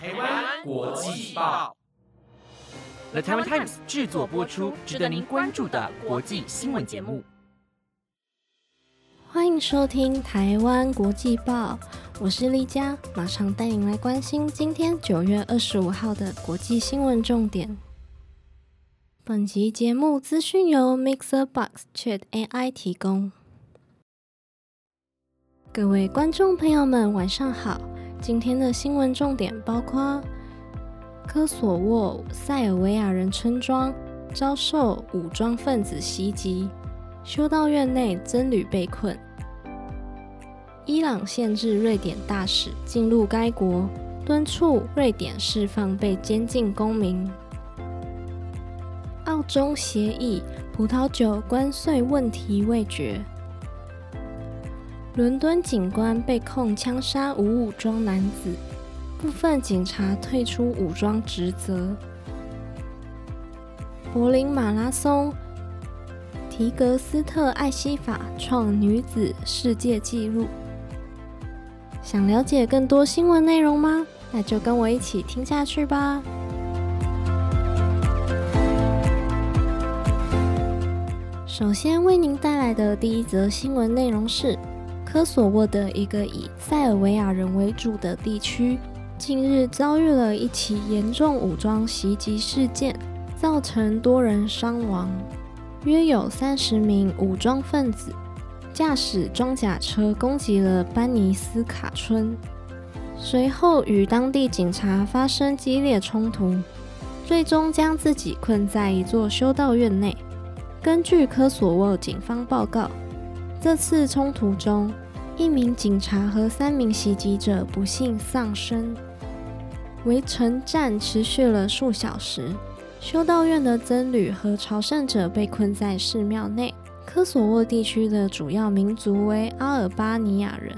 台湾国际报，The Taiwan Times 制作播出，值得您关注的国际新闻节目。欢迎收听台湾国际报，我是丽佳，马上带您来关心今天九月二十五号的国际新闻重点。本集节目资讯由 Mixer Box Chat AI 提供。各位观众朋友们，晚上好。今天的新闻重点包括：科索沃塞尔维亚人村庄遭受武装分子袭击，修道院内僧侣被困；伊朗限制瑞典大使进入该国，敦促瑞典释放被监禁公民；澳中协议葡萄酒关税问题未决。伦敦警官被控枪杀无武装男子，部分警察退出武装职责。柏林马拉松，提格斯特艾希法创女子世界纪录。想了解更多新闻内容吗？那就跟我一起听下去吧。首先为您带来的第一则新闻内容是。科索沃的一个以塞尔维亚人为主的地区，近日遭遇了一起严重武装袭击事件，造成多人伤亡。约有三十名武装分子驾驶装甲车攻击了班尼斯卡村，随后与当地警察发生激烈冲突，最终将自己困在一座修道院内。根据科索沃警方报告。这次冲突中，一名警察和三名袭击者不幸丧生。围城战持续了数小时，修道院的僧侣和朝圣者被困在寺庙内。科索沃地区的主要民族为阿尔巴尼亚人，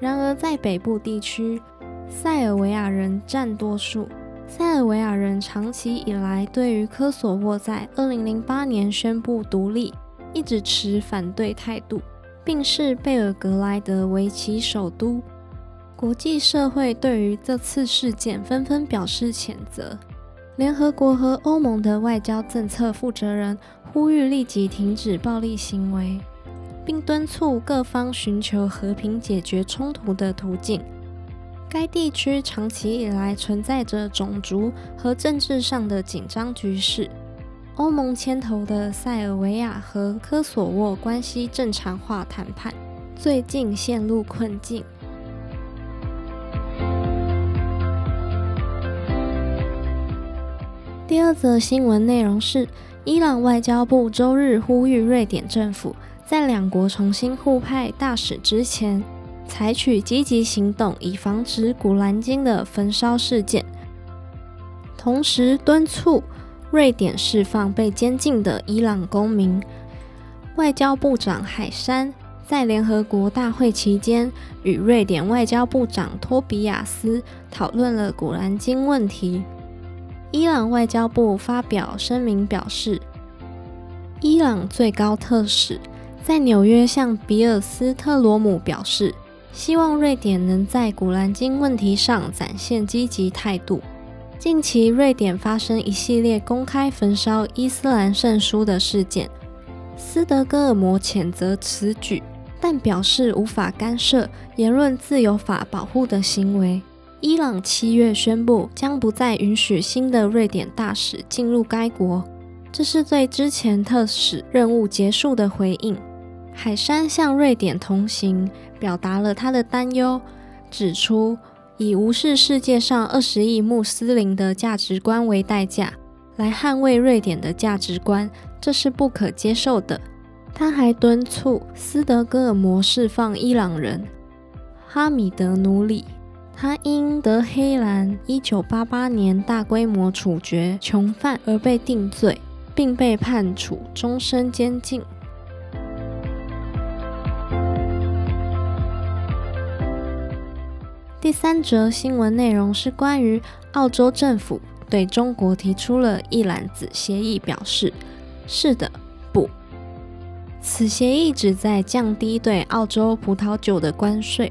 然而在北部地区，塞尔维亚人占多数。塞尔维亚人长期以来对于科索沃在2008年宣布独立。一直持反对态度，并视贝尔格莱德为其首都。国际社会对于这次事件纷纷表示谴责。联合国和欧盟的外交政策负责人呼吁立即停止暴力行为，并敦促各方寻求和平解决冲突的途径。该地区长期以来存在着种族和政治上的紧张局势。欧盟牵头的塞尔维亚和科索沃关系正常化谈判最近陷入困境。第二则新闻内容是：伊朗外交部周日呼吁瑞典政府在两国重新互派大使之前，采取积极行动，以防止古兰经的焚烧事件，同时敦促。瑞典释放被监禁的伊朗公民。外交部长海山在联合国大会期间与瑞典外交部长托比亚斯讨论了古兰经问题。伊朗外交部发表声明表示，伊朗最高特使在纽约向比尔斯特罗姆表示，希望瑞典能在古兰经问题上展现积极态度。近期，瑞典发生一系列公开焚烧伊斯兰圣书的事件。斯德哥尔摩谴责此举，但表示无法干涉言论自由法保护的行为。伊朗七月宣布将不再允许新的瑞典大使进入该国，这是对之前特使任务结束的回应。海山向瑞典同行表达了他的担忧，指出。以无视世界上二十亿穆斯林的价值观为代价，来捍卫瑞典的价值观，这是不可接受的。他还敦促斯德哥尔摩释放伊朗人哈米德努里，他因德黑兰一九八八年大规模处决囚犯而被定罪，并被判处终身监禁。第三则新闻内容是关于澳洲政府对中国提出了一揽子协议，表示是的，不。此协议旨在降低对澳洲葡萄酒的关税，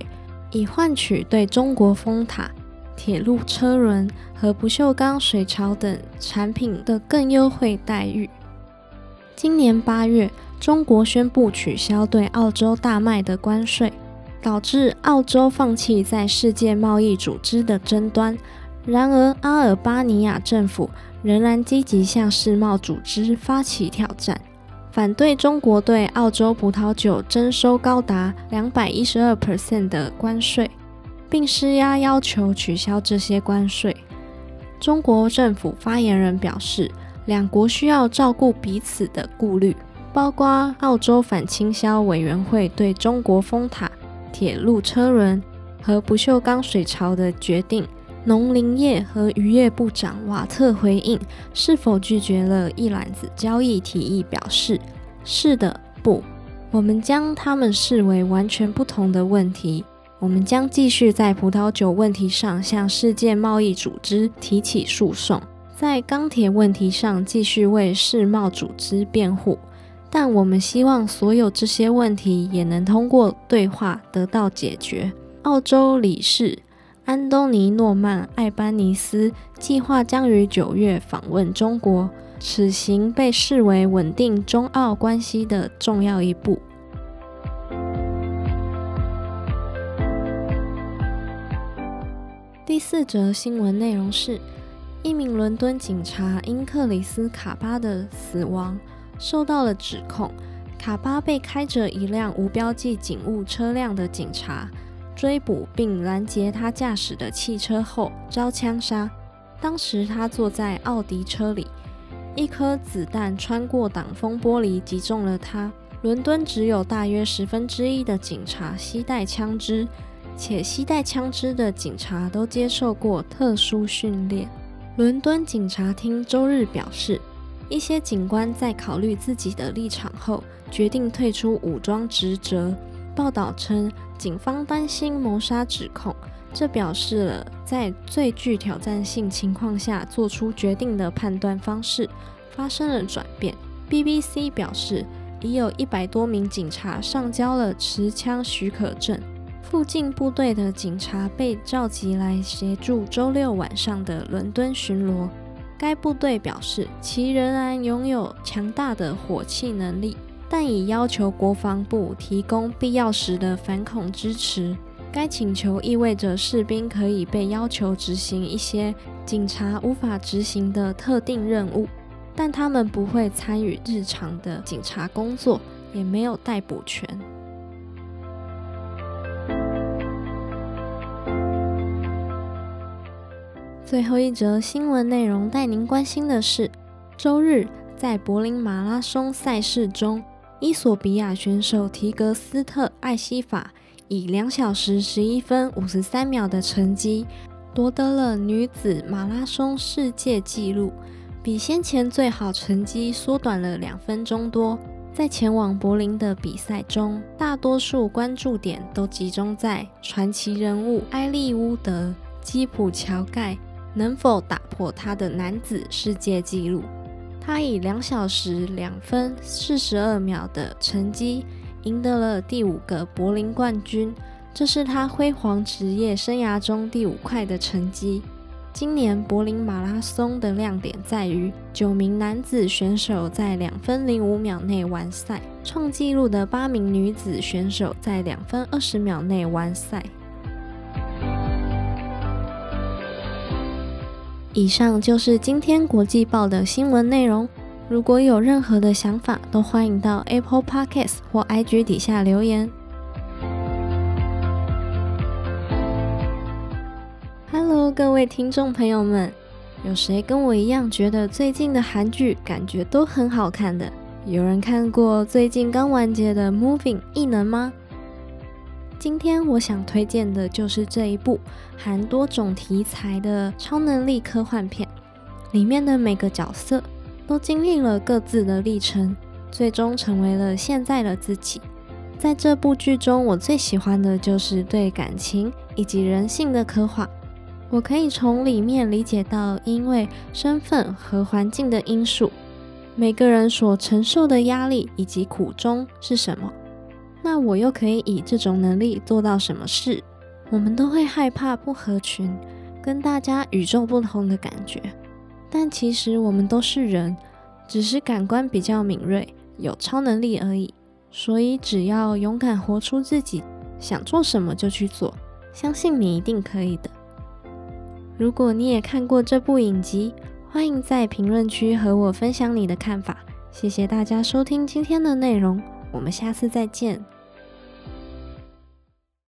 以换取对中国风塔，铁路车轮和不锈钢水槽等产品的更优惠待遇。今年八月，中国宣布取消对澳洲大麦的关税，导致澳洲放弃在世界贸易组织的争端。然而，阿尔巴尼亚政府仍然积极向世贸组织发起挑战。反对中国对澳洲葡萄酒征收高达两百一十二 percent 的关税，并施压要求取消这些关税。中国政府发言人表示，两国需要照顾彼此的顾虑，包括澳洲反倾销委员会对中国封塔、铁路车轮和不锈钢水槽的决定。农林业和渔业部长瓦特回应是否拒绝了一揽子交易提议，表示：“是的，不，我们将它们视为完全不同的问题。我们将继续在葡萄酒问题上向世界贸易组织提起诉讼，在钢铁问题上继续为世贸组织辩护。但我们希望所有这些问题也能通过对话得到解决。”澳洲理事。安东尼·诺曼·艾班尼斯计划将于九月访问中国，此行被视为稳定中澳关系的重要一步。第四则新闻内容是：一名伦敦警察因克里斯·卡巴的死亡受到了指控。卡巴被开着一辆无标记警务车辆的警察。追捕并拦截他驾驶的汽车后遭枪杀。当时他坐在奥迪车里，一颗子弹穿过挡风玻璃击中了他。伦敦只有大约十分之一的警察携带枪支，且携带枪支的警察都接受过特殊训练。伦敦警察厅周日表示，一些警官在考虑自己的立场后，决定退出武装职责。报道称。警方担心谋杀指控，这表示了在最具挑战性情况下做出决定的判断方式发生了转变。BBC 表示，已有一百多名警察上交了持枪许可证。附近部队的警察被召集来协助周六晚上的伦敦巡逻。该部队表示，其仍然拥有强大的火器能力。但已要求国防部提供必要时的反恐支持。该请求意味着士兵可以被要求执行一些警察无法执行的特定任务，但他们不会参与日常的警察工作，也没有逮捕权。最后一则新闻内容带您关心的是：周日在柏林马拉松赛事中。伊索比亚选手提格斯特·艾西法以两小时十一分五十三秒的成绩夺得了女子马拉松世界纪录，比先前最好成绩缩短了两分钟多。在前往柏林的比赛中，大多数关注点都集中在传奇人物埃利乌德·基普乔盖能否打破他的男子世界纪录。他以两小时两分四十二秒的成绩赢得了第五个柏林冠军，这是他辉煌职业生涯中第五快的成绩。今年柏林马拉松的亮点在于九名男子选手在两分零五秒内完赛，创纪录的八名女子选手在两分二十秒内完赛。以上就是今天国际报的新闻内容。如果有任何的想法，都欢迎到 Apple Podcast 或 IG 底下留言。Hello，各位听众朋友们，有谁跟我一样觉得最近的韩剧感觉都很好看的？有人看过最近刚完结的《Moving 异能》吗？今天我想推荐的就是这一部含多种题材的超能力科幻片，里面的每个角色都经历了各自的历程，最终成为了现在的自己。在这部剧中，我最喜欢的就是对感情以及人性的刻画。我可以从里面理解到，因为身份和环境的因素，每个人所承受的压力以及苦衷是什么。那我又可以以这种能力做到什么事？我们都会害怕不合群，跟大家与众不同的感觉。但其实我们都是人，只是感官比较敏锐，有超能力而已。所以只要勇敢活出自己，想做什么就去做，相信你一定可以的。如果你也看过这部影集，欢迎在评论区和我分享你的看法。谢谢大家收听今天的内容，我们下次再见。